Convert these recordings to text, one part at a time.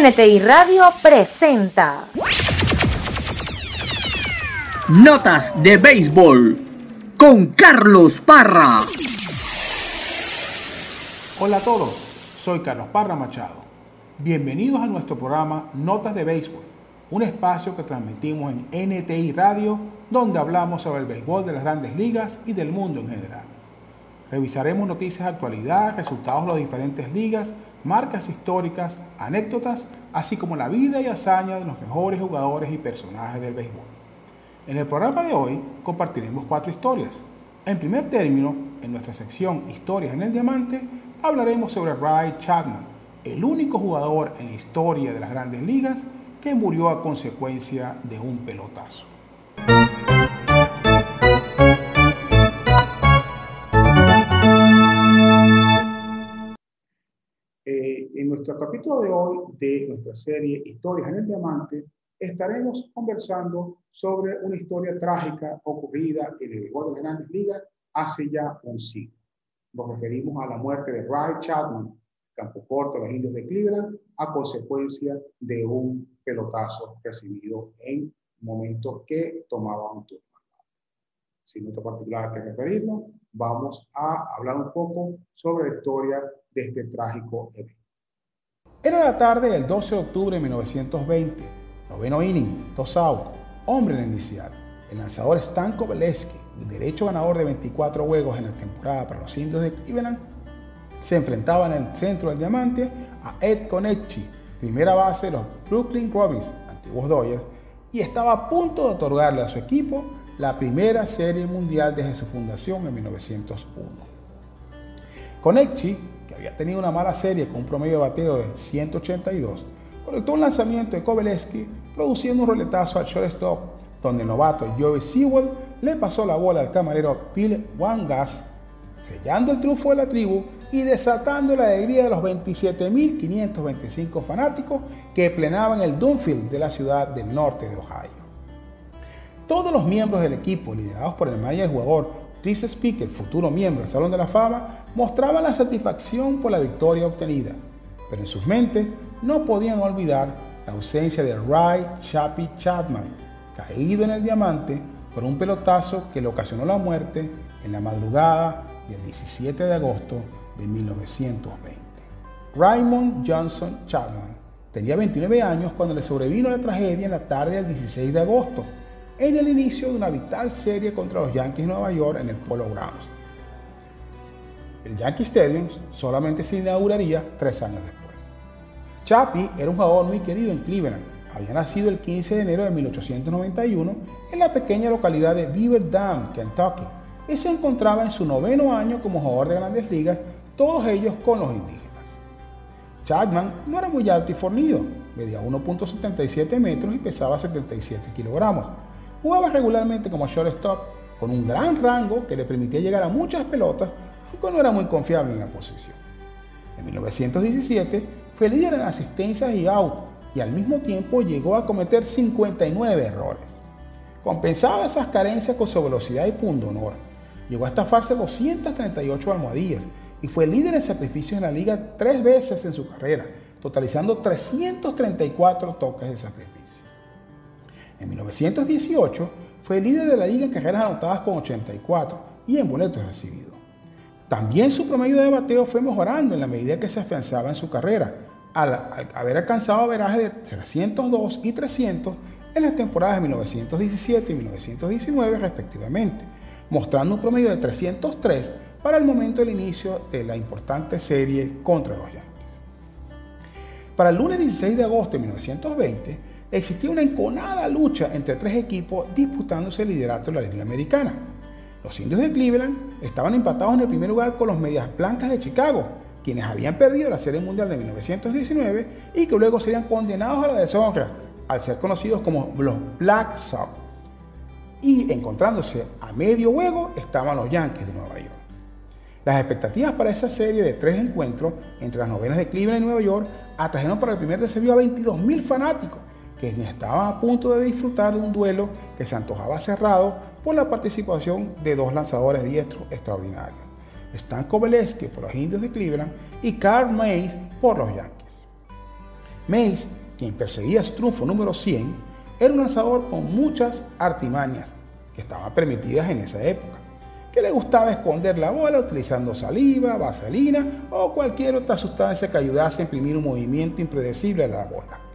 NTI Radio presenta Notas de béisbol con Carlos Parra. Hola a todos, soy Carlos Parra Machado. Bienvenidos a nuestro programa Notas de Béisbol, un espacio que transmitimos en NTI Radio donde hablamos sobre el béisbol de las grandes ligas y del mundo en general. Revisaremos noticias de actualidad, resultados de las diferentes ligas, marcas históricas, anécdotas, así como la vida y hazaña de los mejores jugadores y personajes del béisbol. En el programa de hoy compartiremos cuatro historias. En primer término, en nuestra sección Historias en el Diamante, hablaremos sobre Ray Chapman, el único jugador en la historia de las grandes ligas que murió a consecuencia de un pelotazo. Capítulo de hoy de nuestra serie Historias en el Diamante, estaremos conversando sobre una historia trágica ocurrida en el béisbol de las grandes ligas hace ya un siglo. Nos referimos a la muerte de Ray Chapman, campo corto de los indios de Cleveland, a consecuencia de un pelotazo recibido en momentos que tomaba un turno. Sin otro particular que referirnos, vamos a hablar un poco sobre la historia de este trágico evento. Era la tarde del 12 de octubre de 1920, noveno inning, dos outs, hombre en inicial. El lanzador Stan Kobeleski, derecho ganador de 24 juegos en la temporada para los indios de Cleveland, se enfrentaba en el centro del diamante a Ed Konechny, primera base de los Brooklyn Robins, antiguos Dodgers, y estaba a punto de otorgarle a su equipo la primera serie mundial desde su fundación en 1901. Konechny, que había tenido una mala serie con un promedio de bateo de 182, conectó un lanzamiento de Kobeleski produciendo un roletazo al shortstop, donde el novato Joey Sewell le pasó la bola al camarero Bill Wangas, sellando el triunfo de la tribu y desatando la alegría de los 27.525 fanáticos que plenaban el Dunfield de la ciudad del norte de Ohio. Todos los miembros del equipo, liderados por el manager jugador Chris Speaker, futuro miembro del Salón de la Fama, mostraban la satisfacción por la victoria obtenida, pero en sus mentes no podían olvidar la ausencia de Ray Chappie Chapman, caído en el diamante por un pelotazo que le ocasionó la muerte en la madrugada del 17 de agosto de 1920. Raymond Johnson Chapman tenía 29 años cuando le sobrevino la tragedia en la tarde del 16 de agosto, en el inicio de una vital serie contra los Yankees de Nueva York en el Polo Grounds. El Yankee Stadium solamente se inauguraría tres años después. Chappie era un jugador muy querido en Cleveland. Había nacido el 15 de enero de 1891 en la pequeña localidad de Beaver Dam, Kentucky, y se encontraba en su noveno año como jugador de grandes ligas todos ellos con los indígenas. Chapman no era muy alto y fornido, medía 1.77 metros y pesaba 77 kilogramos. Jugaba regularmente como shortstop, con un gran rango que le permitía llegar a muchas pelotas, aunque no era muy confiable en la posición. En 1917 fue líder en asistencias y out, y al mismo tiempo llegó a cometer 59 errores. Compensaba esas carencias con su velocidad y pundonor. Llegó a estafarse 238 almohadillas y fue líder en sacrificios en la liga tres veces en su carrera, totalizando 334 toques de sacrificio. En 1918 fue líder de la liga en carreras anotadas con 84 y en boletos recibidos. También su promedio de bateo fue mejorando en la medida que se afianzaba en su carrera, al, haber alcanzado averaje de 302 y 300 en las temporadas de 1917 y 1919 respectivamente, mostrando un promedio de 303 para el momento del inicio de la importante serie contra los Yankees. Para el lunes 16 de agosto de 1920, existía una enconada lucha entre tres equipos disputándose el liderato de la Liga Americana. Los indios de Cleveland estaban empatados en el primer lugar con los Medias Blancas de Chicago, quienes habían perdido la Serie Mundial de 1919 y que luego serían condenados a la deshonra al ser conocidos como los Black Sox. Y encontrándose a medio juego estaban los Yankees de Nueva York. Las expectativas para esa serie de tres encuentros entre las novenas de Cleveland y Nueva York atrajeron para el primer desafío a 22.000 fanáticos que estaban a punto de disfrutar de un duelo que se antojaba cerrado por la participación de dos lanzadores diestros extraordinarios, Stan Kobeleski por los Indios de Cleveland y Carl Mays por los Yankees. Mays, quien perseguía su triunfo número 100, era un lanzador con muchas artimañas que estaban permitidas en esa época, que le gustaba esconder la bola utilizando saliva, vaselina o cualquier otra sustancia que ayudase a imprimir un movimiento impredecible a la bola.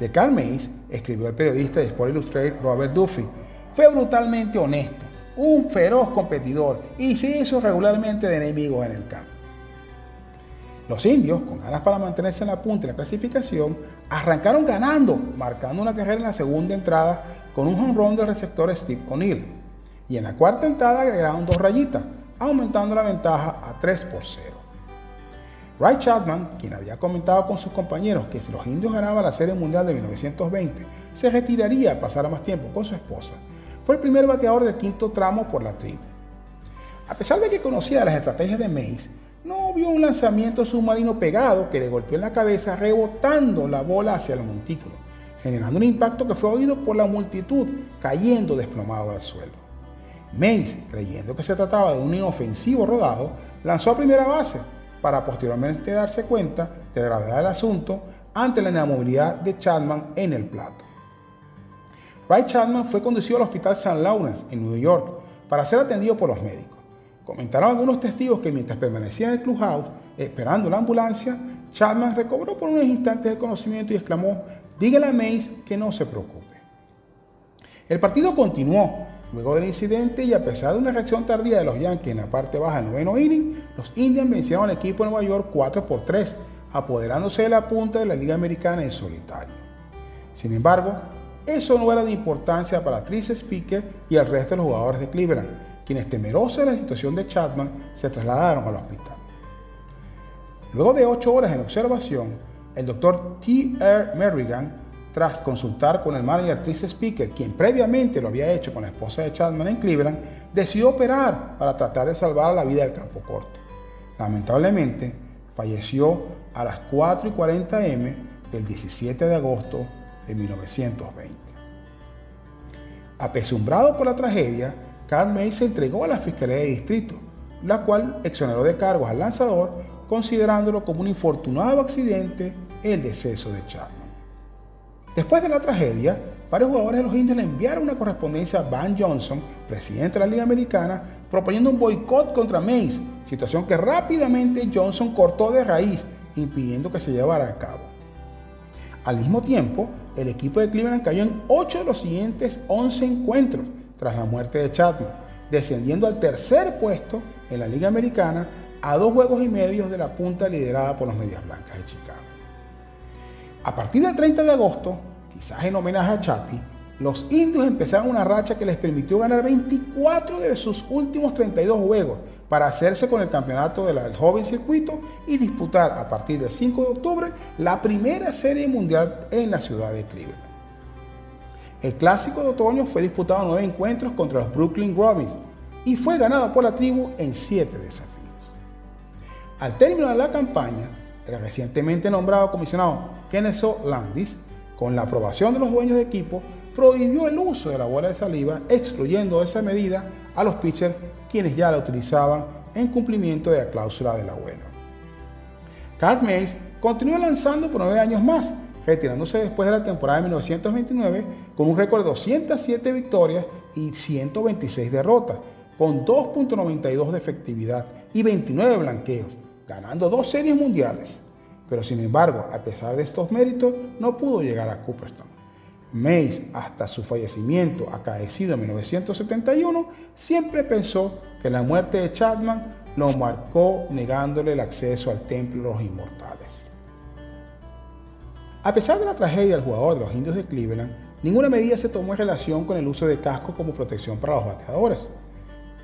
De Carl Mays escribió el periodista de Sport Illustrated Robert Duffy, fue brutalmente honesto, un feroz competidor y se hizo regularmente de enemigos en el campo. Los indios, con ganas para mantenerse en la punta de la clasificación, arrancaron ganando, marcando una carrera en la segunda entrada con un home run del receptor Steve O'Neill. Y en la cuarta entrada agregaron dos rayitas, aumentando la ventaja a 3 por 0. Ray Chapman, quien había comentado con sus compañeros que si los indios ganaban la Serie Mundial de 1920, se retiraría a pasar más tiempo con su esposa, fue el primer bateador del quinto tramo por la tribu. A pesar de que conocía las estrategias de Mays, no vio un lanzamiento submarino pegado que le golpeó en la cabeza rebotando la bola hacia el montículo, generando un impacto que fue oído por la multitud, cayendo desplomado al suelo. Mays, creyendo que se trataba de un inofensivo rodado, lanzó a primera base para posteriormente darse cuenta de la gravedad del asunto ante la inamovilidad de Chapman en el plato. Ray Chapman fue conducido al Hospital St. Lawrence en New York para ser atendido por los médicos. Comentaron algunos testigos que mientras permanecía en el clubhouse esperando la ambulancia, Chapman recobró por unos instantes el conocimiento y exclamó, dígale a Mays que no se preocupe. El partido continuó luego del incidente y a pesar de una reacción tardía de los Yankees en la parte baja del noveno inning, los Indians vencieron al equipo de Nueva York 4 por 3, apoderándose de la punta de la Liga Americana en solitario. Sin embargo, eso no era de importancia para Trice Speaker y el resto de los jugadores de Cleveland, quienes temerosos de la situación de Chapman se trasladaron al hospital. Luego de ocho horas en observación, el doctor T. R. Merrigan, tras consultar con el manager Trice Speaker, quien previamente lo había hecho con la esposa de Chapman en Cleveland, decidió operar para tratar de salvar la vida del campo corto. Lamentablemente, falleció a las 4 y 40 m del 17 de agosto de 1920. Apesumbrado por la tragedia, Carl May se entregó a la Fiscalía de Distrito, la cual exoneró de cargos al lanzador, considerándolo como un infortunado accidente el deceso de Chapman. Después de la tragedia, varios jugadores de los indios le enviaron una correspondencia a Van Johnson, presidente de la Liga Americana, proponiendo un boicot contra Mays, situación que rápidamente Johnson cortó de raíz, impidiendo que se llevara a cabo. Al mismo tiempo, el equipo de Cleveland cayó en 8 de los siguientes 11 encuentros tras la muerte de Chapman, descendiendo al tercer puesto en la Liga Americana a dos juegos y medio de la punta liderada por los Medias Blancas de Chicago. A partir del 30 de agosto, quizás en homenaje a Chapi, los indios empezaron una racha que les permitió ganar 24 de sus últimos 32 juegos para hacerse con el campeonato del joven circuito y disputar a partir del 5 de octubre la primera serie mundial en la ciudad de Cleveland. El clásico de otoño fue disputado en nueve encuentros contra los Brooklyn Robins y fue ganado por la tribu en siete desafíos. Al término de la campaña, el recientemente nombrado comisionado Kenneth Landis, con la aprobación de los dueños de equipo, prohibió el uso de la bola de saliva, excluyendo esa medida a los pitchers quienes ya la utilizaban en cumplimiento de la cláusula del abuelo. Carl Mays continuó lanzando por nueve años más, retirándose después de la temporada de 1929 con un récord de 207 victorias y 126 derrotas, con 2.92 de efectividad y 29 blanqueos, ganando dos series mundiales. Pero sin embargo, a pesar de estos méritos, no pudo llegar a Cooperstown. Mays, hasta su fallecimiento acaecido en 1971, siempre pensó que la muerte de Chapman lo marcó negándole el acceso al templo de los inmortales. A pesar de la tragedia del jugador de los indios de Cleveland, ninguna medida se tomó en relación con el uso de casco como protección para los bateadores.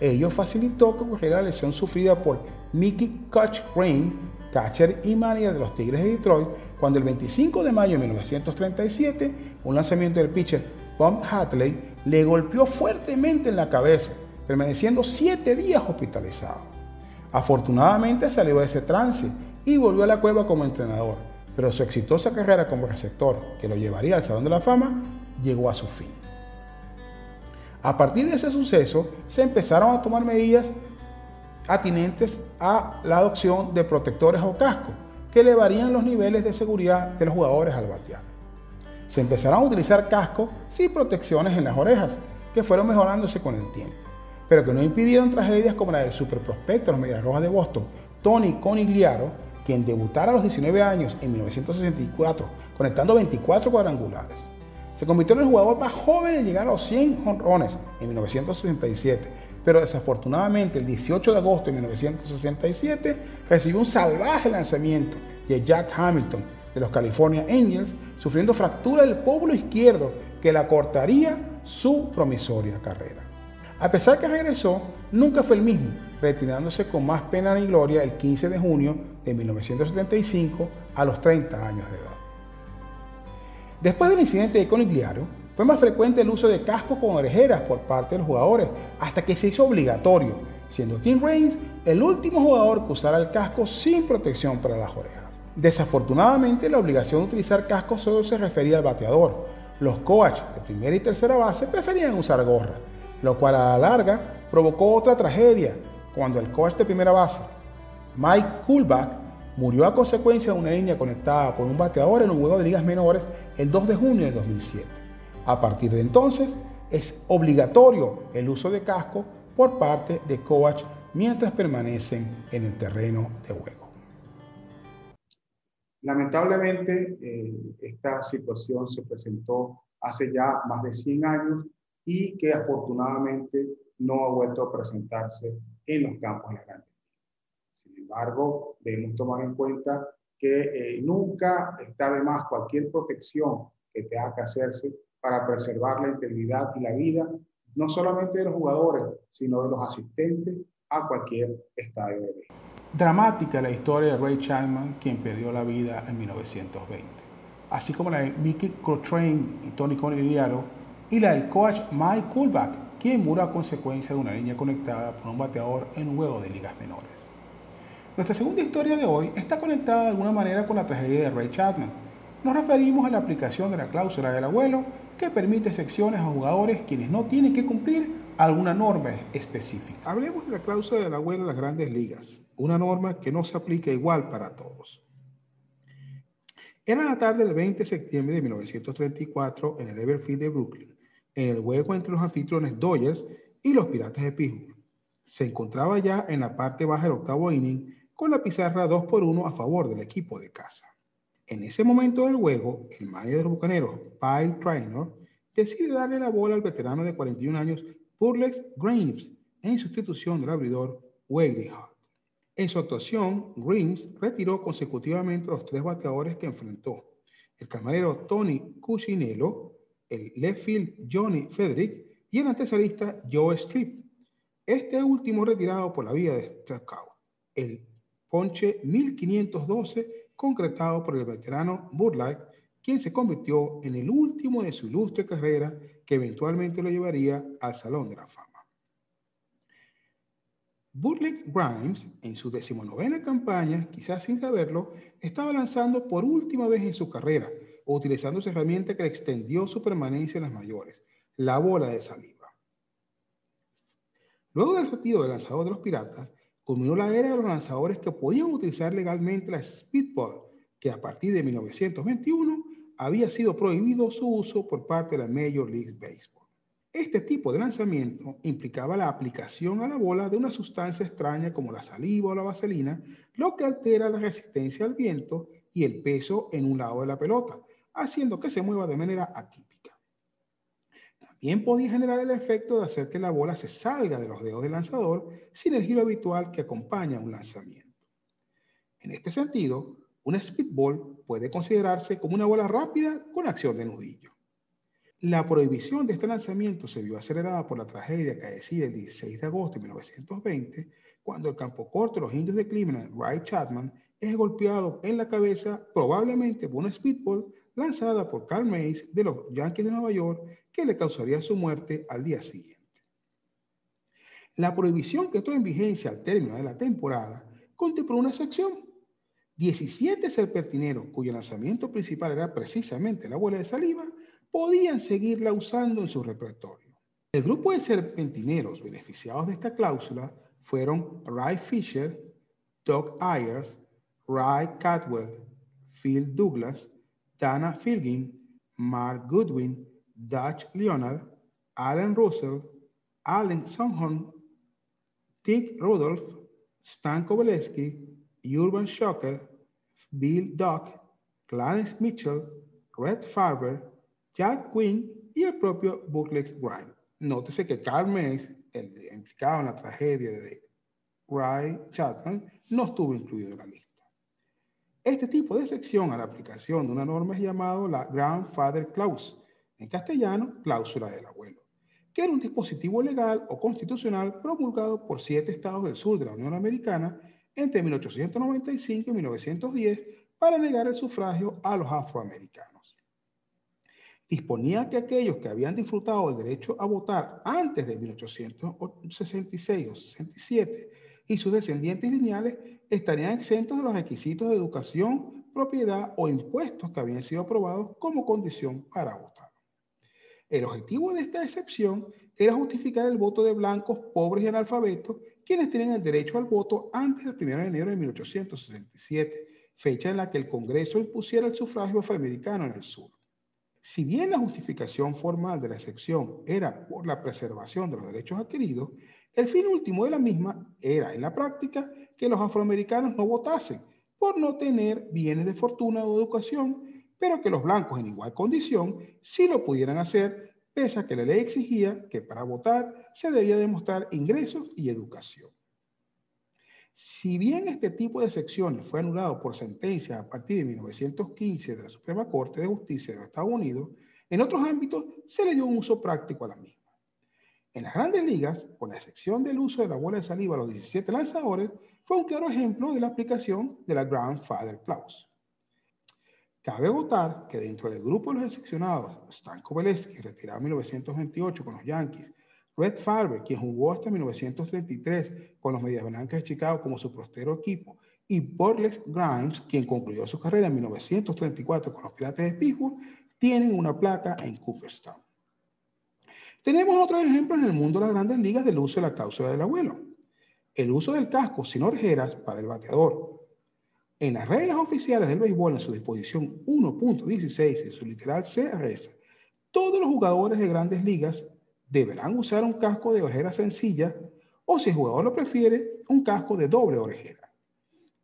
Ello facilitó que ocurriera la lesión sufrida por Mickey Cochrane, catcher y manager de los Tigres de Detroit, cuando el 25 de mayo de 1937 un lanzamiento del pitcher Bob Hatley le golpeó fuertemente en la cabeza, permaneciendo siete días hospitalizado. Afortunadamente salió de ese trance y volvió a la cueva como entrenador, pero su exitosa carrera como receptor, que lo llevaría al Salón de la Fama, llegó a su fin. A partir de ese suceso, se empezaron a tomar medidas atinentes a la adopción de protectores o cascos, que elevarían los niveles de seguridad de los jugadores al batear. Se empezaron a utilizar cascos sin protecciones en las orejas, que fueron mejorándose con el tiempo, pero que no impidieron tragedias como la del superprospecto de los Medias Rojas de Boston, Tony Conigliaro, quien debutara a los 19 años en 1964, conectando 24 cuadrangulares. Se convirtió en el jugador más joven en llegar a los 100 jonrones en 1967, pero desafortunadamente el 18 de agosto de 1967 recibió un salvaje lanzamiento de Jack Hamilton de los California Angels, sufriendo fractura del pómulo izquierdo que la cortaría su promisoria carrera. A pesar que regresó, nunca fue el mismo, retirándose con más pena ni gloria el 15 de junio de 1975 a los 30 años de edad. Después del incidente de Conigliaro, fue más frecuente el uso de cascos con orejeras por parte de los jugadores, hasta que se hizo obligatorio, siendo Tim Raines el último jugador que usara el casco sin protección para las orejas. Desafortunadamente, la obligación de utilizar cascos solo se refería al bateador. Los coaches de primera y tercera base preferían usar gorra, lo cual a la larga provocó otra tragedia cuando el coach de primera base, Mike Kulbach, murió a consecuencia de una línea conectada por un bateador en un juego de ligas menores el 2 de junio de 2007. A partir de entonces, es obligatorio el uso de casco por parte de coach mientras permanecen en el terreno de juego. Lamentablemente, eh, esta situación se presentó hace ya más de 100 años y que afortunadamente no ha vuelto a presentarse en los campos de la Sin embargo, debemos tomar en cuenta que eh, nunca está de más cualquier protección que tenga que hacerse para preservar la integridad y la vida, no solamente de los jugadores, sino de los asistentes a cualquier estadio de béisbol. Dramática la historia de Ray Chapman, quien perdió la vida en 1920, así como la de Mickey Cochrane y Tony Conigliaro, y la del coach Mike Kulbach, quien murió a consecuencia de una línea conectada por un bateador en un juego de ligas menores. Nuestra segunda historia de hoy está conectada de alguna manera con la tragedia de Ray Chapman. Nos referimos a la aplicación de la cláusula del abuelo que permite secciones a jugadores quienes no tienen que cumplir alguna norma específica. Hablemos de la cláusula del abuelo en las grandes ligas, una norma que no se aplica igual para todos. Era la tarde del 20 de septiembre de 1934 en el Everfield de Brooklyn, en el juego entre los anfitriones Dodgers y los Piratas de Pittsburgh. Se encontraba ya en la parte baja del octavo inning con la pizarra 2 por 1 a favor del equipo de casa. En ese momento del juego, el manager de los bucaneros, Pi Traynor, decide darle la bola al veterano de 41 años, Burlex Grimes, en sustitución del abridor Wade Hart. En su actuación, Grimes retiró consecutivamente los tres bateadores que enfrentó, el camarero Tony Cusinello, el left field Johnny Frederick y el antesalista Joe Strip. Este último retirado por la vía de strikeout. El ponche 1512 concretado por el veterano Burlight, quien se convirtió en el último de su ilustre carrera que eventualmente lo llevaría al Salón de la Fama. Burlex Grimes, en su decimonovena campaña, quizás sin saberlo, estaba lanzando por última vez en su carrera, utilizando esa herramienta que le extendió su permanencia en las mayores, la bola de saliva. Luego del retiro del lanzador de los Piratas, culminó la era de los lanzadores que podían utilizar legalmente la speedball, que a partir de 1921 había sido prohibido su uso por parte de la Major League Baseball. Este tipo de lanzamiento implicaba la aplicación a la bola de una sustancia extraña como la saliva o la vaselina, lo que altera la resistencia al viento y el peso en un lado de la pelota, haciendo que se mueva de manera atípica. También podía generar el efecto de hacer que la bola se salga de los dedos del lanzador sin el giro habitual que acompaña un lanzamiento. En este sentido, una speedball puede considerarse como una bola rápida con acción de nudillo. La prohibición de este lanzamiento se vio acelerada por la tragedia que decide el 16 de agosto de 1920, cuando el campo corto de los indios de Cleveland, Ray Chapman, es golpeado en la cabeza probablemente por una speedball lanzada por Carl Mays de los Yankees de Nueva York que le causaría su muerte al día siguiente. La prohibición que entró en vigencia al término de la temporada contempló una sección. 17 serpentineros cuyo lanzamiento principal era precisamente la bola de saliva podían seguirla usando en su repertorio. El grupo de serpentineros beneficiados de esta cláusula fueron Ray Fisher, Doug Ayers, Ray Catwell, Phil Douglas, Dana Filgin, Mark Goodwin, Dutch Leonard, Alan Russell, Allen Songhorn, Dick Rudolph, Stan Kowaleski, Urban Shocker, Bill Duck, Clarence Mitchell, Red Farber, Jack Quinn y el propio Buckles Grimes. Nótese que Carmen es el implicado en la tragedia de Ray Chapman, no estuvo incluido en la lista. Este tipo de sección a la aplicación de una norma es llamado la Grandfather Clause, en castellano, cláusula del abuelo, que era un dispositivo legal o constitucional promulgado por siete estados del sur de la Unión Americana entre 1895 y 1910 para negar el sufragio a los afroamericanos. Disponía que aquellos que habían disfrutado del derecho a votar antes de 1866 o 67 y sus descendientes lineales estarían exentos de los requisitos de educación, propiedad o impuestos que habían sido aprobados como condición para votar. El objetivo de esta excepción era justificar el voto de blancos pobres y analfabetos quienes tienen el derecho al voto antes del 1 de enero de 1867, fecha en la que el Congreso impusiera el sufragio afroamericano en el sur. Si bien la justificación formal de la excepción era por la preservación de los derechos adquiridos, el fin último de la misma era, en la práctica, que los afroamericanos no votasen por no tener bienes de fortuna o educación, pero que los blancos en igual condición sí lo pudieran hacer, pese a que la ley exigía que para votar se debía demostrar ingresos y educación. Si bien este tipo de secciones fue anulado por sentencia a partir de 1915 de la Suprema Corte de Justicia de los Estados Unidos, en otros ámbitos se le dio un uso práctico a la misma. En las grandes ligas, con la excepción del uso de la bola de saliva a los 17 lanzadores, fue un claro ejemplo de la aplicación de la Grandfather Clause. Cabe votar que dentro del grupo de los excepcionados, Stan Kowaleski, retirado en 1928 con los Yankees, Red Farber, quien jugó hasta 1933 con los Medias Blancas de Chicago como su prostero equipo, y Burles Grimes, quien concluyó su carrera en 1934 con los Pirates de Pittsburgh, tienen una placa en Cooperstown. Tenemos otros ejemplos en el mundo de las grandes ligas del uso de la cláusula del abuelo. El uso del casco sin orejeras para el bateador. En las reglas oficiales del béisbol, en su disposición 1.16 y su literal C reza, todos los jugadores de grandes ligas deberán usar un casco de orejera sencilla o, si el jugador lo prefiere, un casco de doble orejera.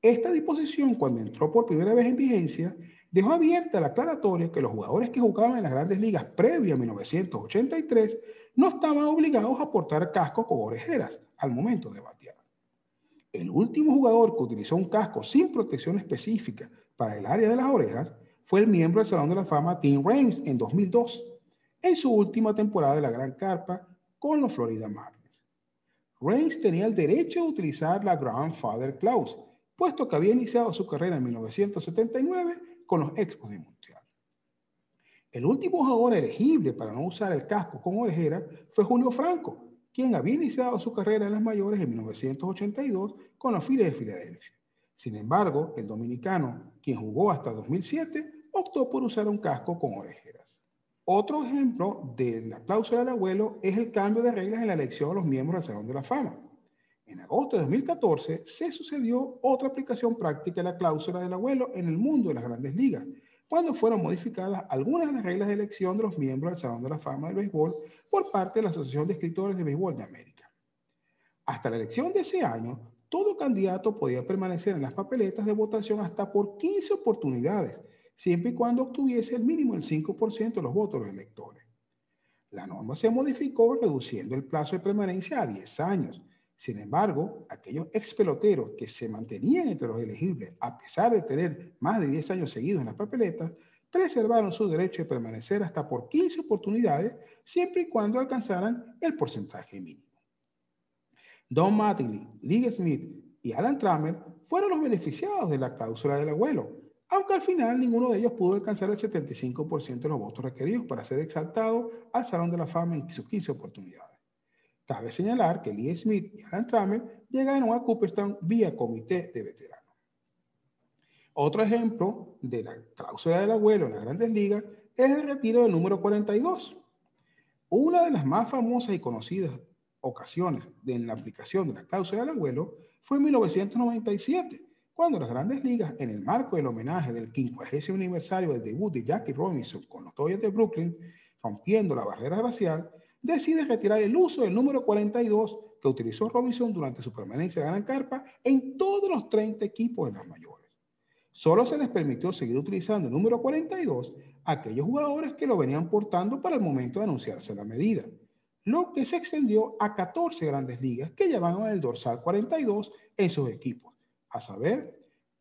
Esta disposición, cuando entró por primera vez en vigencia, dejó abierta la aclaratoria que los jugadores que jugaban en las grandes ligas previa a 1983 no estaban obligados a portar cascos con orejeras al momento de batear. El último jugador que utilizó un casco sin protección específica para el área de las orejas fue el miembro del Salón de la Fama Tim Raines en 2002, en su última temporada de la Gran Carpa con los Florida Marlins. Raines tenía el derecho de utilizar la Grandfather Clause, puesto que había iniciado su carrera en 1979 con los Expos de Montreal. El último jugador elegible para no usar el casco con orejera fue Julio Franco, quien había iniciado su carrera en las mayores en 1982 con los Phillies de Filadelfia. Sin embargo, el dominicano, quien jugó hasta 2007, optó por usar un casco con orejeras. Otro ejemplo de la cláusula del abuelo es el cambio de reglas en la elección de los miembros del Salón de la Fama. En agosto de 2014 se sucedió otra aplicación práctica de la cláusula del abuelo en el mundo de las grandes ligas, cuando fueron modificadas algunas de las reglas de elección de los miembros del Salón de la Fama del Béisbol por parte de la Asociación de Escritores de Béisbol de América. Hasta la elección de ese año, todo candidato podía permanecer en las papeletas de votación hasta por 15 oportunidades, siempre y cuando obtuviese el mínimo del 5% de los votos de los electores. La norma se modificó reduciendo el plazo de permanencia a 10 años, sin embargo, aquellos ex peloteros que se mantenían entre los elegibles, a pesar de tener más de 10 años seguidos en las papeletas, preservaron su derecho de permanecer hasta por 15 oportunidades, siempre y cuando alcanzaran el porcentaje mínimo. Don Mattingly, Lee Smith y Alan Trammell fueron los beneficiados de la cláusula del abuelo, aunque al final ninguno de ellos pudo alcanzar el 75% de los votos requeridos para ser exaltado al Salón de la Fama en sus 15 oportunidades. Cabe señalar que Lee Smith y Alan Trammell llegaron a Cooperstown vía comité de veteranos. Otro ejemplo de la cláusula del abuelo en las grandes ligas es el retiro del número 42. Una de las más famosas y conocidas ocasiones de la aplicación de la cláusula del abuelo fue en 1997, cuando las grandes ligas, en el marco del homenaje del 50 aniversario del debut de Jackie Robinson con los Dodgers de Brooklyn, rompiendo la barrera racial, decide retirar el uso del número 42 que utilizó Robinson durante su permanencia en Gran Carpa en todos los 30 equipos de las mayores. Solo se les permitió seguir utilizando el número 42 a aquellos jugadores que lo venían portando para el momento de anunciarse la medida, lo que se extendió a 14 grandes ligas que llevaban el dorsal 42 en sus equipos, a saber,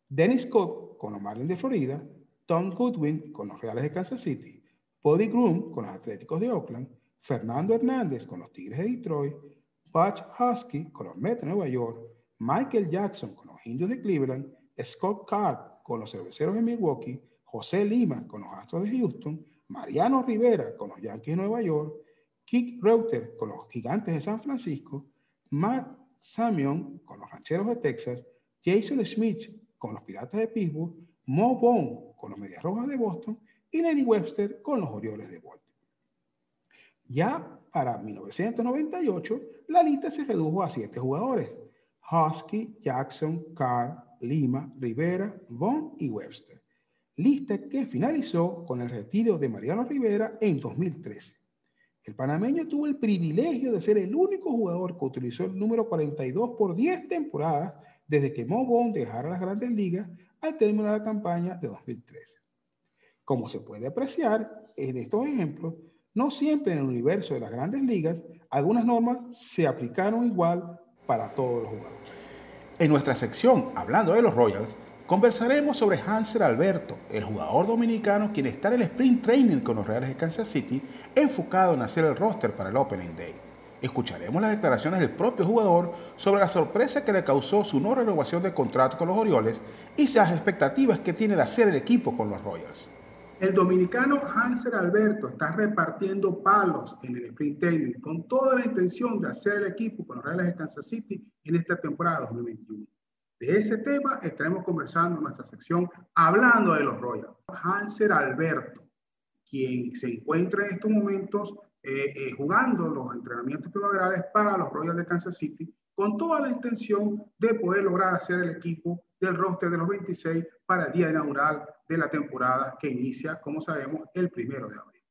Dennis Cobb con los Marlins de Florida, Tom Goodwin con los Reales de Kansas City, Buddy Groom con los Atléticos de Oakland, Fernando Hernández con los Tigres de Detroit, Butch Husky con los Mets de Nueva York, Michael Jackson con los Indios de Cleveland, Scott Carr con los Cerveceros de Milwaukee, José Lima con los Astros de Houston, Mariano Rivera con los Yankees de Nueva York, Kick Reuter con los Gigantes de San Francisco, Matt Samion con los Rancheros de Texas, Jason Smith con los Piratas de Pittsburgh, Mo Bone con los Medias Rojas de Boston y Lenny Webster con los Orioles de Baltimore. Ya para 1998, la lista se redujo a siete jugadores. Husky, Jackson, Carr, Lima, Rivera, Bond y Webster. Lista que finalizó con el retiro de Mariano Rivera en 2013. El panameño tuvo el privilegio de ser el único jugador que utilizó el número 42 por 10 temporadas desde que Mo Bond dejara las grandes ligas al terminar la campaña de 2013. Como se puede apreciar en estos ejemplos, no siempre en el universo de las grandes ligas algunas normas se aplicaron igual para todos los jugadores. En nuestra sección, hablando de los Royals, conversaremos sobre Hanser Alberto, el jugador dominicano quien está en el sprint training con los Reales de Kansas City, enfocado en hacer el roster para el Opening Day. Escucharemos las declaraciones del propio jugador sobre la sorpresa que le causó su no renovación de contrato con los Orioles y las expectativas que tiene de hacer el equipo con los Royals. El dominicano Hanser Alberto está repartiendo palos en el sprint training con toda la intención de hacer el equipo con los Reales de Kansas City en esta temporada 2021. De ese tema estaremos conversando en nuestra sección hablando de los Royals. Hanser Alberto, quien se encuentra en estos momentos eh, eh, jugando los entrenamientos primaverales para los Royals de Kansas City, con toda la intención de poder lograr hacer el equipo del roster de los 26 para el día inaugural de la temporada que inicia, como sabemos, el primero de abril.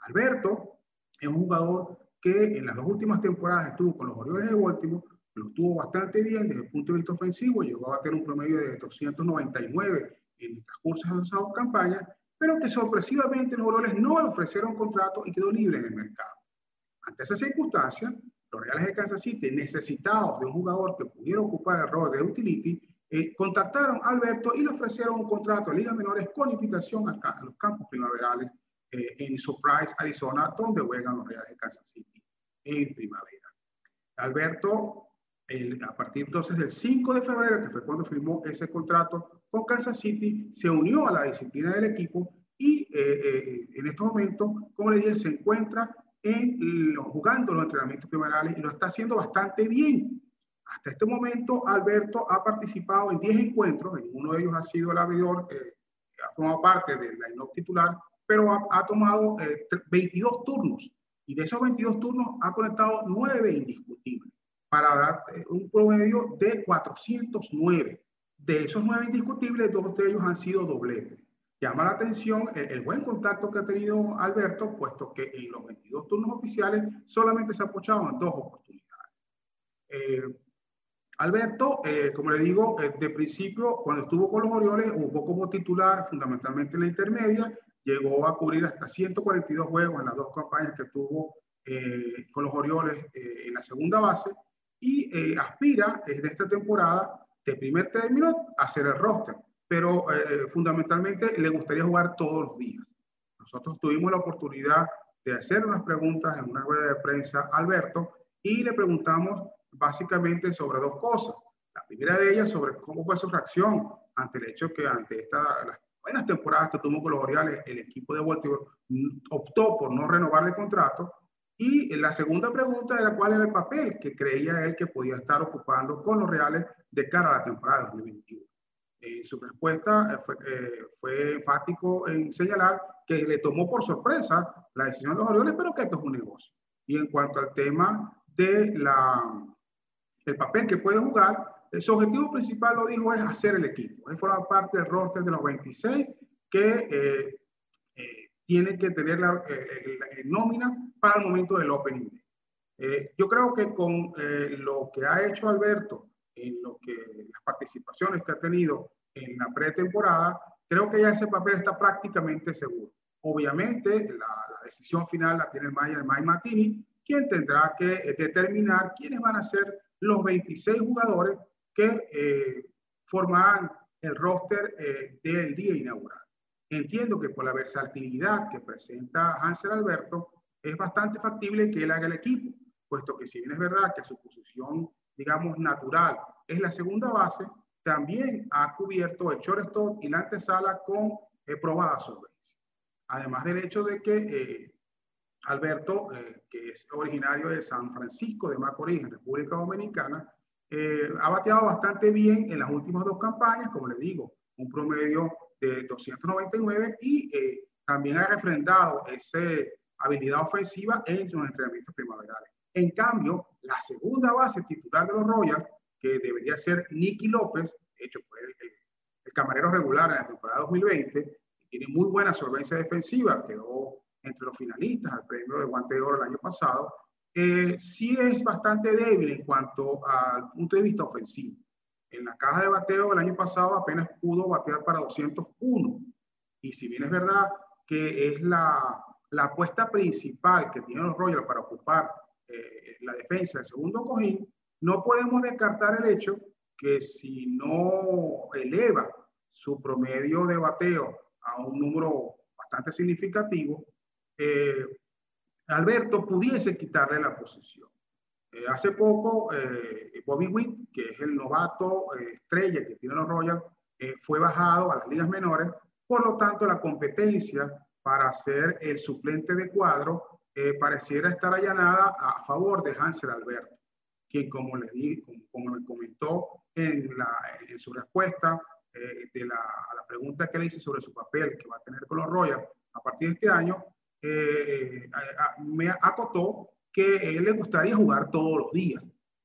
Alberto es un jugador que en las dos últimas temporadas estuvo con los Orioles de Baltimore, lo estuvo bastante bien desde el punto de vista ofensivo, llegó a tener un promedio de 299 en el transcurso de esas dos campañas, pero que sorpresivamente los Orioles no le ofrecieron contrato y quedó libre en el mercado. Ante esa circunstancia, los Reales de Kansas City, necesitados de un jugador que pudiera ocupar el rol de utility, eh, contactaron a Alberto y le ofrecieron un contrato de ligas menores con invitación a, a los campos primaverales eh, en Surprise, Arizona, donde juegan los Reales de Kansas City en primavera. Alberto, el, a partir entonces del 5 de febrero, que fue cuando firmó ese contrato con Kansas City, se unió a la disciplina del equipo y eh, en estos momentos, como le dije, se encuentra en, jugando los entrenamientos primaverales y lo está haciendo bastante bien. Hasta este momento, Alberto ha participado en 10 encuentros, en uno de ellos ha sido el abridor, eh, ha formado parte del line titular, pero ha, tomado 22 eh, turnos y de esos 22 turnos ha conectado 9 indiscutibles para dar eh, un promedio de 409. De esos 9 indiscutibles, dos de ellos han sido dobletes. Llama la atención el, buen contacto que ha tenido Alberto, puesto que en los 22 turnos oficiales solamente se ha apoyado en dos oportunidades. Eh, Alberto, eh, como le digo, eh, de principio, cuando estuvo con los Orioles, jugó como titular, fundamentalmente en la intermedia, llegó a cubrir hasta 142 juegos en las dos campañas que tuvo eh, con los Orioles en la segunda base y aspira en esta temporada de primer término a ser el roster, pero fundamentalmente le gustaría jugar todos los días. Nosotros tuvimos la oportunidad de hacer unas preguntas en una rueda de prensa a Alberto y le preguntamos básicamente sobre dos cosas. La primera de ellas sobre cómo fue su reacción ante el hecho que ante esta, las buenas temporadas que tuvo con los Orioles, el equipo de Baltimore optó por no renovar el contrato. Y la segunda pregunta era cuál era el papel que creía él que podía estar ocupando con los Reales de cara a la temporada 2021. Eh, su respuesta eh, fue, eh, fue, enfático en señalar que le tomó por sorpresa la decisión de los Orioles, pero que esto es un negocio. Y en cuanto al tema de la, el papel que puede jugar, su objetivo principal, lo dijo, es hacer el equipo. Es formar parte del roster de los 26 que eh, eh, tiene que tener la, nómina para el momento del opening day. yo creo que con lo que ha hecho Alberto, en lo que las participaciones que ha tenido en la pretemporada, creo que ya ese papel está prácticamente seguro. Obviamente, la, decisión final la tiene el manager Mike Martini, quien tendrá que eh, determinar quiénes van a ser los 26 jugadores que eh, formarán el roster eh, del día inaugural. Entiendo que por la versatilidad que presenta Hansel Alberto, es bastante factible que él haga el equipo, puesto que si bien es verdad que su posición, digamos, natural es la segunda base, también ha cubierto el shortstop y la antesala con probada solvencia. Además del hecho de que eh, Alberto, eh, que es originario de San Francisco de Macorís, en República Dominicana, eh, ha bateado bastante bien en las últimas dos campañas, como le digo, un promedio de 299 y también ha refrendado esa habilidad ofensiva en los entrenamientos primaverales. En cambio, la segunda base titular de los Royals, que debería ser Nicky López, hecho fue el, el camarero regular en la temporada 2020, tiene muy buena solvencia defensiva, quedó entre los finalistas al premio de guante de oro el año pasado, eh, sí es bastante débil en cuanto al punto de vista ofensivo. En la caja de bateo el año pasado apenas pudo batear para 201. Y si bien es verdad que es la, la apuesta principal que tienen los Royals para ocupar eh, la defensa del segundo cojín, no podemos descartar el hecho que si no eleva su promedio de bateo a un número bastante significativo, eh, Alberto pudiese quitarle la posición. Eh, hace poco, eh, Bobby Witt, que es el novato estrella que tiene los Royals, fue bajado a las ligas menores, por lo tanto la competencia para ser el suplente de cuadro pareciera estar allanada a favor de Hansel Alberto, que como le di, como, me comentó en, su respuesta de la, a la pregunta que le hice sobre su papel que va a tener con los Royals a partir de este año, eh, me acotó que él le gustaría jugar todos los días.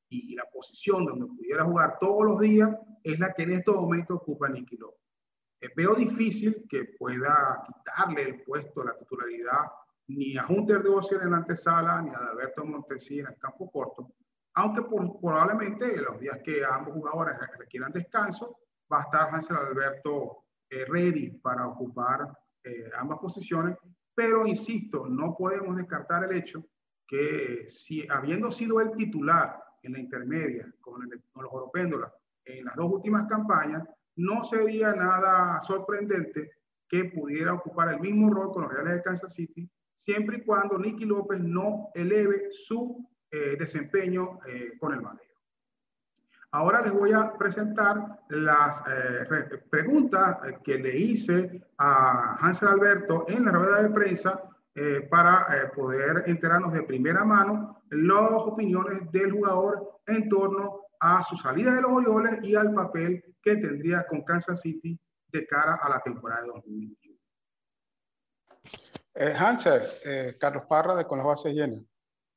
Y, la posición donde pudiera jugar todos los días es la que en estos momentos ocupa López. Eh, veo difícil que pueda quitarle el puesto, la titularidad, ni a Hunter de Ossier en la antesala, ni a Alberto Montesí en el campo corto, aunque por, probablemente los días que ambos jugadores requieran descanso, va a estar Hansel Alberto eh, ready para ocupar eh, ambas posiciones, pero insisto, no podemos descartar el hecho que si habiendo sido el titular en la intermedia con, con los oropéndolas en las dos últimas campañas, no sería nada sorprendente que pudiera ocupar el mismo rol con los Reales de Kansas City, siempre y cuando Nicky López no eleve su eh, desempeño con el Madrid. Ahora les voy a presentar las eh, preguntas eh, que le hice a Hansel Alberto en la rueda de prensa eh, para poder enterarnos de primera mano las opiniones del jugador en torno a su salida de los Orioles y al papel que tendría con Kansas City de cara a la temporada de 2021. Hansel, Carlos Parra de Con las Bases Llenas.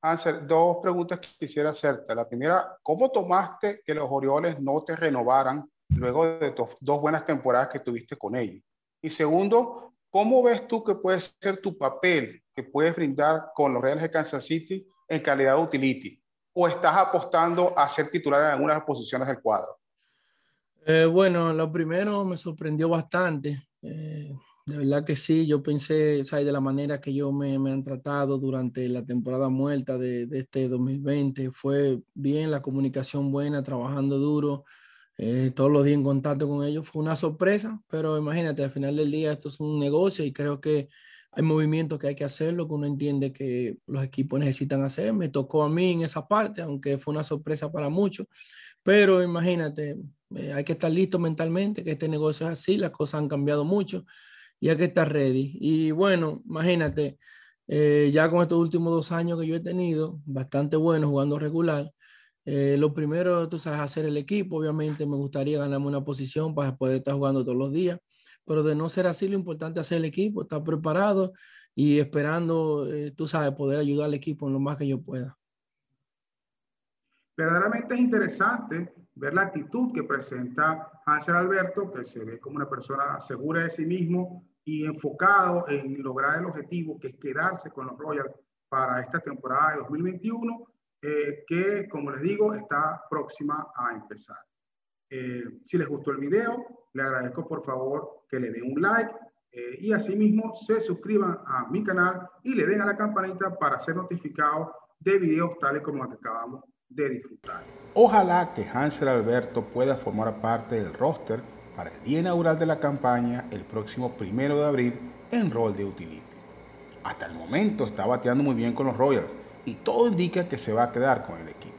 Ansel, dos preguntas que quisiera hacerte. La primera, ¿cómo tomaste que los Orioles no te renovaran luego de dos buenas temporadas que tuviste con ellos? Y segundo, ¿cómo ves tú que puede ser tu papel que puedes brindar con los Reales de Kansas City en calidad de utility? ¿O estás apostando a ser titular en algunas posiciones del cuadro? Eh, bueno, lo primero me sorprendió bastante. Eh, de verdad que sí, yo pensé, ¿sabes? De la manera que yo me, me han tratado durante la temporada muerta de, de, este 2020, fue bien, la comunicación buena, trabajando duro, eh, todos los días en contacto con ellos, fue una sorpresa, pero imagínate, al final del día esto es un negocio y creo que hay movimientos que hay que hacerlo, que uno entiende que los equipos necesitan hacer, me tocó a mí en esa parte, aunque fue una sorpresa para muchos, pero imagínate, eh, hay que estar listo mentalmente, que este negocio es así, las cosas han cambiado mucho ya que está ready. Y bueno, imagínate, eh, ya con estos últimos dos años que yo he tenido, bastante bueno jugando regular, eh, lo primero, tú sabes, hacer el equipo, obviamente me gustaría ganarme una posición para poder estar jugando todos los días, pero de no ser así, lo importante es hacer el equipo, estar preparado y esperando, eh, tú sabes, poder ayudar al equipo en lo más que yo pueda. Verdaderamente es interesante ver la actitud que presenta Hansel Alberto, que se ve como una persona segura de sí mismo y enfocado en lograr el objetivo, que es quedarse con los Royals para esta temporada de 2021, eh, que, como les digo, está próxima a empezar. Eh, si les gustó el video, le agradezco por favor que le den un like eh, y asimismo se suscriban a mi canal y le den a la campanita para ser notificados de videos tales como los que acabamos de disfrutar. Ojalá que Hansel Alberto pueda formar parte del roster para el día inaugural de la campaña el próximo primero de abril en rol de utility. Hasta el momento está bateando muy bien con los Royals y todo indica que se va a quedar con el equipo.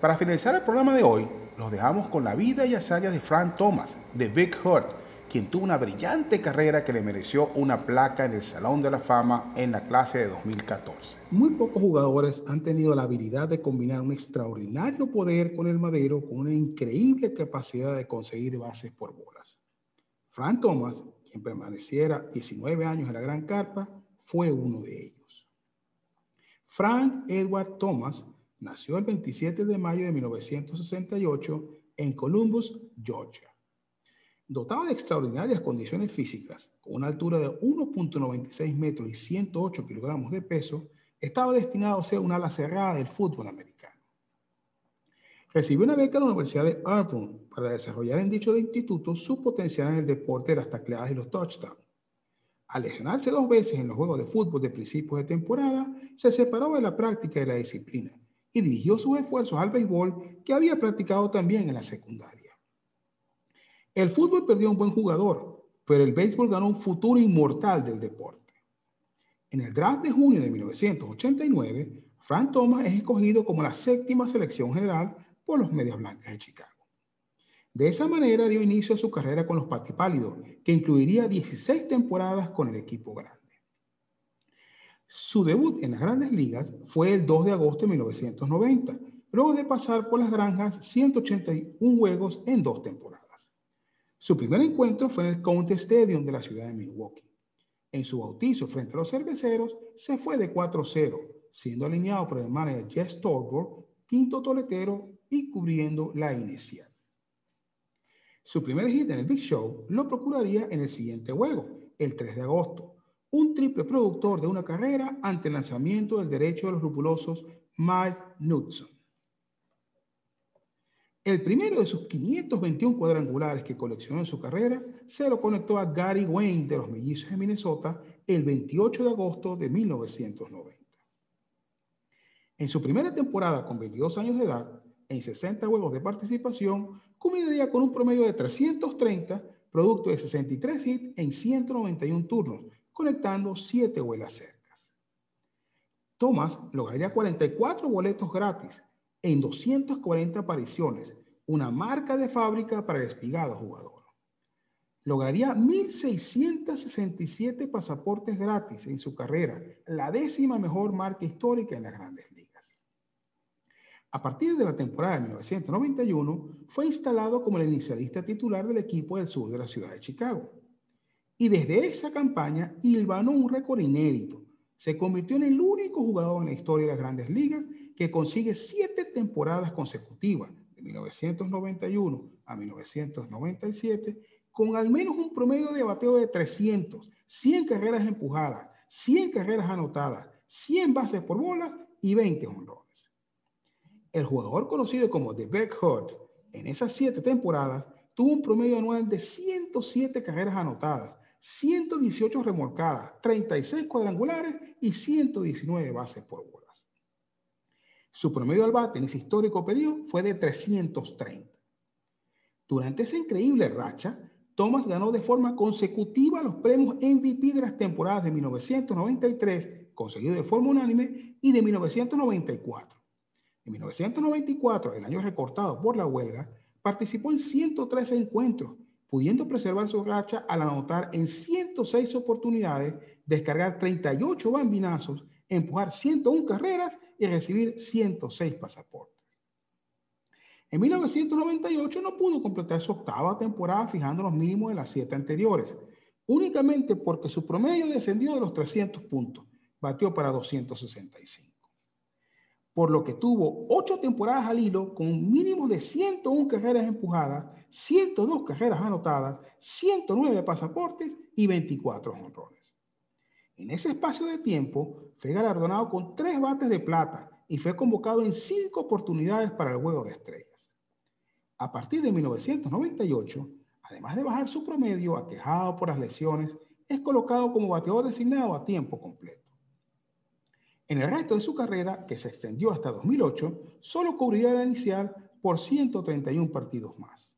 Para finalizar el programa de hoy, los dejamos con la vida y hazañas de Frank Thomas, de Big Hurt, quien tuvo una brillante carrera que le mereció una placa en el Salón de la Fama en la clase de 2014. Muy pocos jugadores han tenido la habilidad de combinar un extraordinario poder con el madero con una increíble capacidad de conseguir bases por bolas. Frank Thomas, quien permaneciera 19 años en la Gran Carpa, fue uno de ellos. Frank Edward Thomas nació el 27 de mayo de 1968 en Columbus, Georgia. Dotado de extraordinarias condiciones físicas, con una altura de 1.96 metros y 108 kilogramos de peso, estaba destinado a ser un ala cerrada del fútbol americano. Recibió una beca de la Universidad de Auburn para desarrollar en dicho instituto su potencial en el deporte de las tacleadas y los touchdowns. Al lesionarse dos veces en los juegos de fútbol de principios de temporada, se separó de la práctica de la disciplina y dirigió sus esfuerzos al béisbol que había practicado también en la secundaria. El fútbol perdió un buen jugador, pero el béisbol ganó un futuro inmortal del deporte. En el draft de junio de 1989, Frank Thomas es escogido como la séptima selección general por los Medias Blancas de Chicago. De esa manera dio inicio a su carrera con los Patipálidos, que incluiría 16 temporadas con el equipo grande. Su debut en las grandes ligas fue el 2 de agosto de 1990, luego de pasar por las granjas 181 juegos en dos temporadas. Su primer encuentro fue en el County Stadium de la ciudad de Milwaukee. En su bautizo frente a los cerveceros, se fue de 4-0, siendo alineado por el manager Jess Tolbert, quinto toletero y cubriendo la inicial. Su primer hit en el Big Show lo procuraría en el siguiente juego, el 3 de agosto, un triple productor de una carrera ante el lanzamiento del derecho de los rupulosos Mike Knudson. El primero de sus 521 cuadrangulares que coleccionó en su carrera se lo conectó a Gary Wayne de los Mellizos de Minnesota el 28 de agosto de 1990. En su primera temporada con 22 años de edad, en 60 juegos de participación, culminaría con un promedio de 330, producto de 63 hits en 191 turnos, conectando 7 vuelas cercas. Thomas lograría 44 boletos gratis en 240 apariciones, una marca de fábrica para el espigado jugador. Lograría 1.667 pasaportes gratis en su carrera, la décima mejor marca histórica en las grandes ligas. A partir de la temporada de 1991, fue instalado como el inicialista titular del equipo del sur de la ciudad de Chicago y desde esa campaña hilvanó un récord inédito. Se convirtió en el único jugador en la historia de las grandes ligas que consigue siete temporadas consecutivas, de 1991 a 1997, con al menos un promedio de bateo de 300, 100 carreras empujadas, 100 carreras anotadas, 100 bases por bolas y 20 honrones. El jugador conocido como The Beck Hurt en esas siete temporadas tuvo un promedio anual de 107 carreras anotadas, 118 remolcadas, 36 cuadrangulares y 119 bases por bolas. Su promedio al bate en ese histórico periodo fue de 330. Durante esa increíble racha, Thomas ganó de forma consecutiva los premios MVP de las temporadas de 1993, conseguido de forma unánime, y de 1994. En 1994, el año recortado por la huelga, participó en 113 encuentros, pudiendo preservar su racha al anotar en 106 oportunidades, descargar 38 bambinazos, empujar 101 carreras y recibir 106 pasaportes. En 1998 no pudo completar su octava temporada fijando los mínimos de las siete anteriores, únicamente porque su promedio descendió de los 300 puntos, batió para 265. por lo que tuvo ocho temporadas al hilo con un mínimo de 101 carreras empujadas, 102 carreras anotadas, 109 pasaportes y 24 honrones. En ese espacio de tiempo fue galardonado con tres bates de plata y fue convocado en cinco oportunidades para el Juego de Estrellas. A partir de 1998, además de bajar su promedio aquejado por las lesiones, es colocado como bateador designado a tiempo completo. En el resto de su carrera, que se extendió hasta 2008, solo cubriría la inicial por 131 partidos más.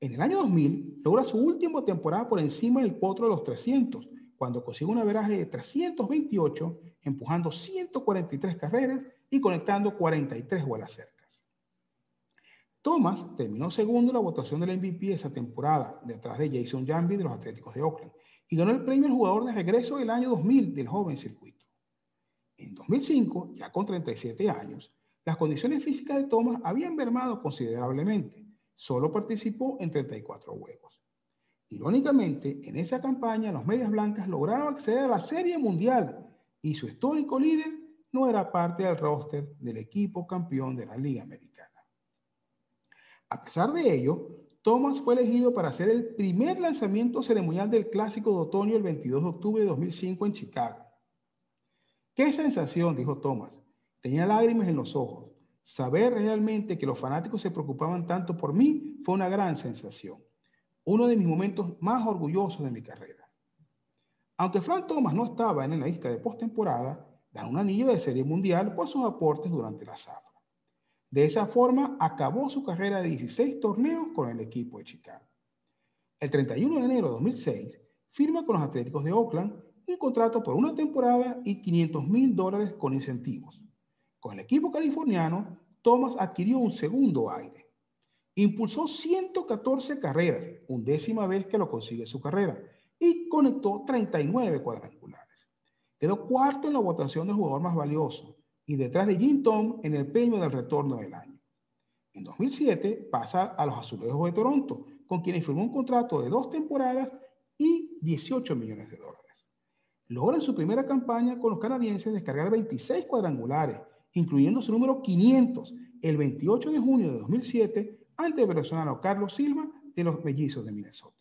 En el año 2000, logra su última temporada por encima del potro de los 300, cuando consigue un averaje de 328, empujando 143 carreras y conectando 43 bolas cercas. Thomas terminó segundo en la votación del MVP esa temporada, detrás de Jason Jambi de los Atléticos de Oakland, y ganó el premio al jugador de regreso del año 2000 del joven circuito. En 2005, ya con 37 años, las condiciones físicas de Thomas habían mermado considerablemente. Solo participó en 34 juegos. Irónicamente, en esa campaña los Medias Blancas lograron acceder a la Serie Mundial y su histórico líder no era parte del roster del equipo campeón de la Liga Americana. A pesar de ello, Thomas fue elegido para hacer el primer lanzamiento ceremonial del Clásico de Otoño el 22 de octubre de 2005 en Chicago. ¡Qué sensación! dijo Thomas. Tenía lágrimas en los ojos. Saber realmente que los fanáticos se preocupaban tanto por mí fue una gran sensación. Uno de mis momentos más orgullosos de mi carrera. Aunque Frank Thomas no estaba en la lista de postemporada, ganó un anillo de serie mundial por sus aportes durante la zafra. De esa forma, acabó su carrera de 16 torneos con el equipo de Chicago. El 31 de enero de 2006, firma con los Atléticos de Oakland un contrato por una temporada y 500 mil dólares con incentivos. Con el equipo californiano, Thomas adquirió un segundo aire. Impulsó 114 carreras, undécima vez que lo consigue su carrera, y conectó 39 cuadrangulares. Quedó cuarto en la votación del jugador más valioso, y detrás de Jim Tom en el premio del retorno del año. En 2007 pasa a los Azulejos de Toronto, con quienes firmó un contrato de dos temporadas y 18 millones de dólares. Logra en su primera campaña con los canadienses descargar 26 cuadrangulares, incluyendo su número 500, el 28 de junio de 2007, ante el venezolano Carlos Silva de los Mellizos de Minnesota.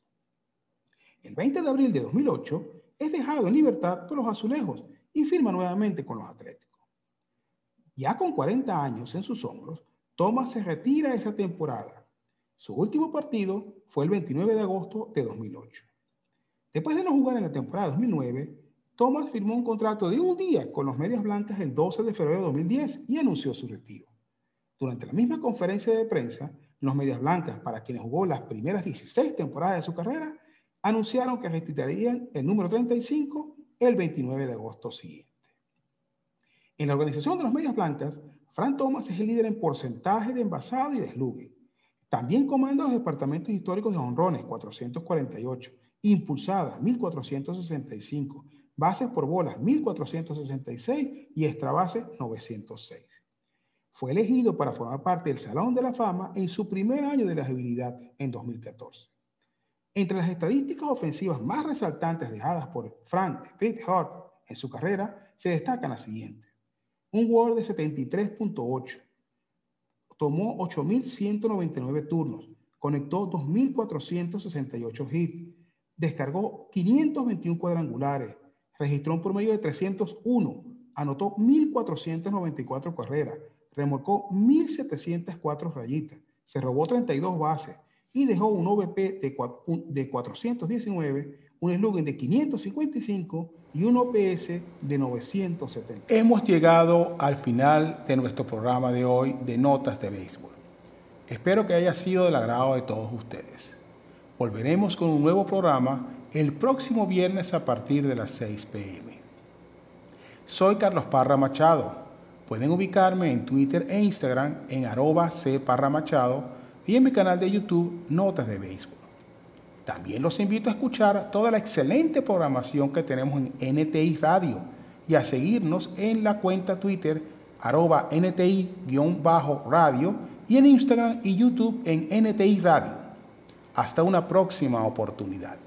El 20 de abril de 2008 es dejado en libertad por los azulejos y firma nuevamente con los Atléticos. Ya con 40 años en sus hombros, Thomas se retira esa temporada. Su último partido fue el 29 de agosto de 2008. Después de no jugar en la temporada 2009, Thomas firmó un contrato de un día con los Medias Blancas el 12 de febrero de 2010 y anunció su retiro. Durante la misma conferencia de prensa, los Medias Blancas, para quienes jugó las primeras 16 temporadas de su carrera, anunciaron que retirarían el número 35 el 29 de agosto siguiente. En la organización de los medias blancas, Frank Thomas es el líder en porcentaje de envasado y deslugue. También comanda los departamentos históricos de honrones, 448, impulsadas, 1465, bases por bolas, 1466 y extra bases, 906. Fue elegido para formar parte del Salón de la Fama en su primer año de elegibilidad en 2014. Entre las estadísticas ofensivas más resaltantes dejadas por Frank Hart en su carrera, se destacan las siguientes un Word de 73.8. Tomó 8.199 turnos. Conectó 2.468 hits. Descargó 521 cuadrangulares. Registró un promedio de 301. Anotó 1.494 carreras. Remolcó 1.704 rayitas. Se robó 32 bases y dejó un OVP de 419, un slogan de 555 y un OPS de 970. Hemos llegado al final de nuestro programa de hoy de Notas de Béisbol. Espero que haya sido del agrado de todos ustedes. Volveremos con un nuevo programa el próximo viernes a partir de las 6 pm. Soy Carlos Parra Machado. Pueden ubicarme en Twitter e Instagram en arroba cparramachado y en mi canal de YouTube Notas de Béisbol. También los invito a escuchar toda la excelente programación que tenemos en NTI Radio y a seguirnos en la cuenta Twitter arroba NTI-radio y en Instagram y YouTube en NTI Radio. Hasta una próxima oportunidad.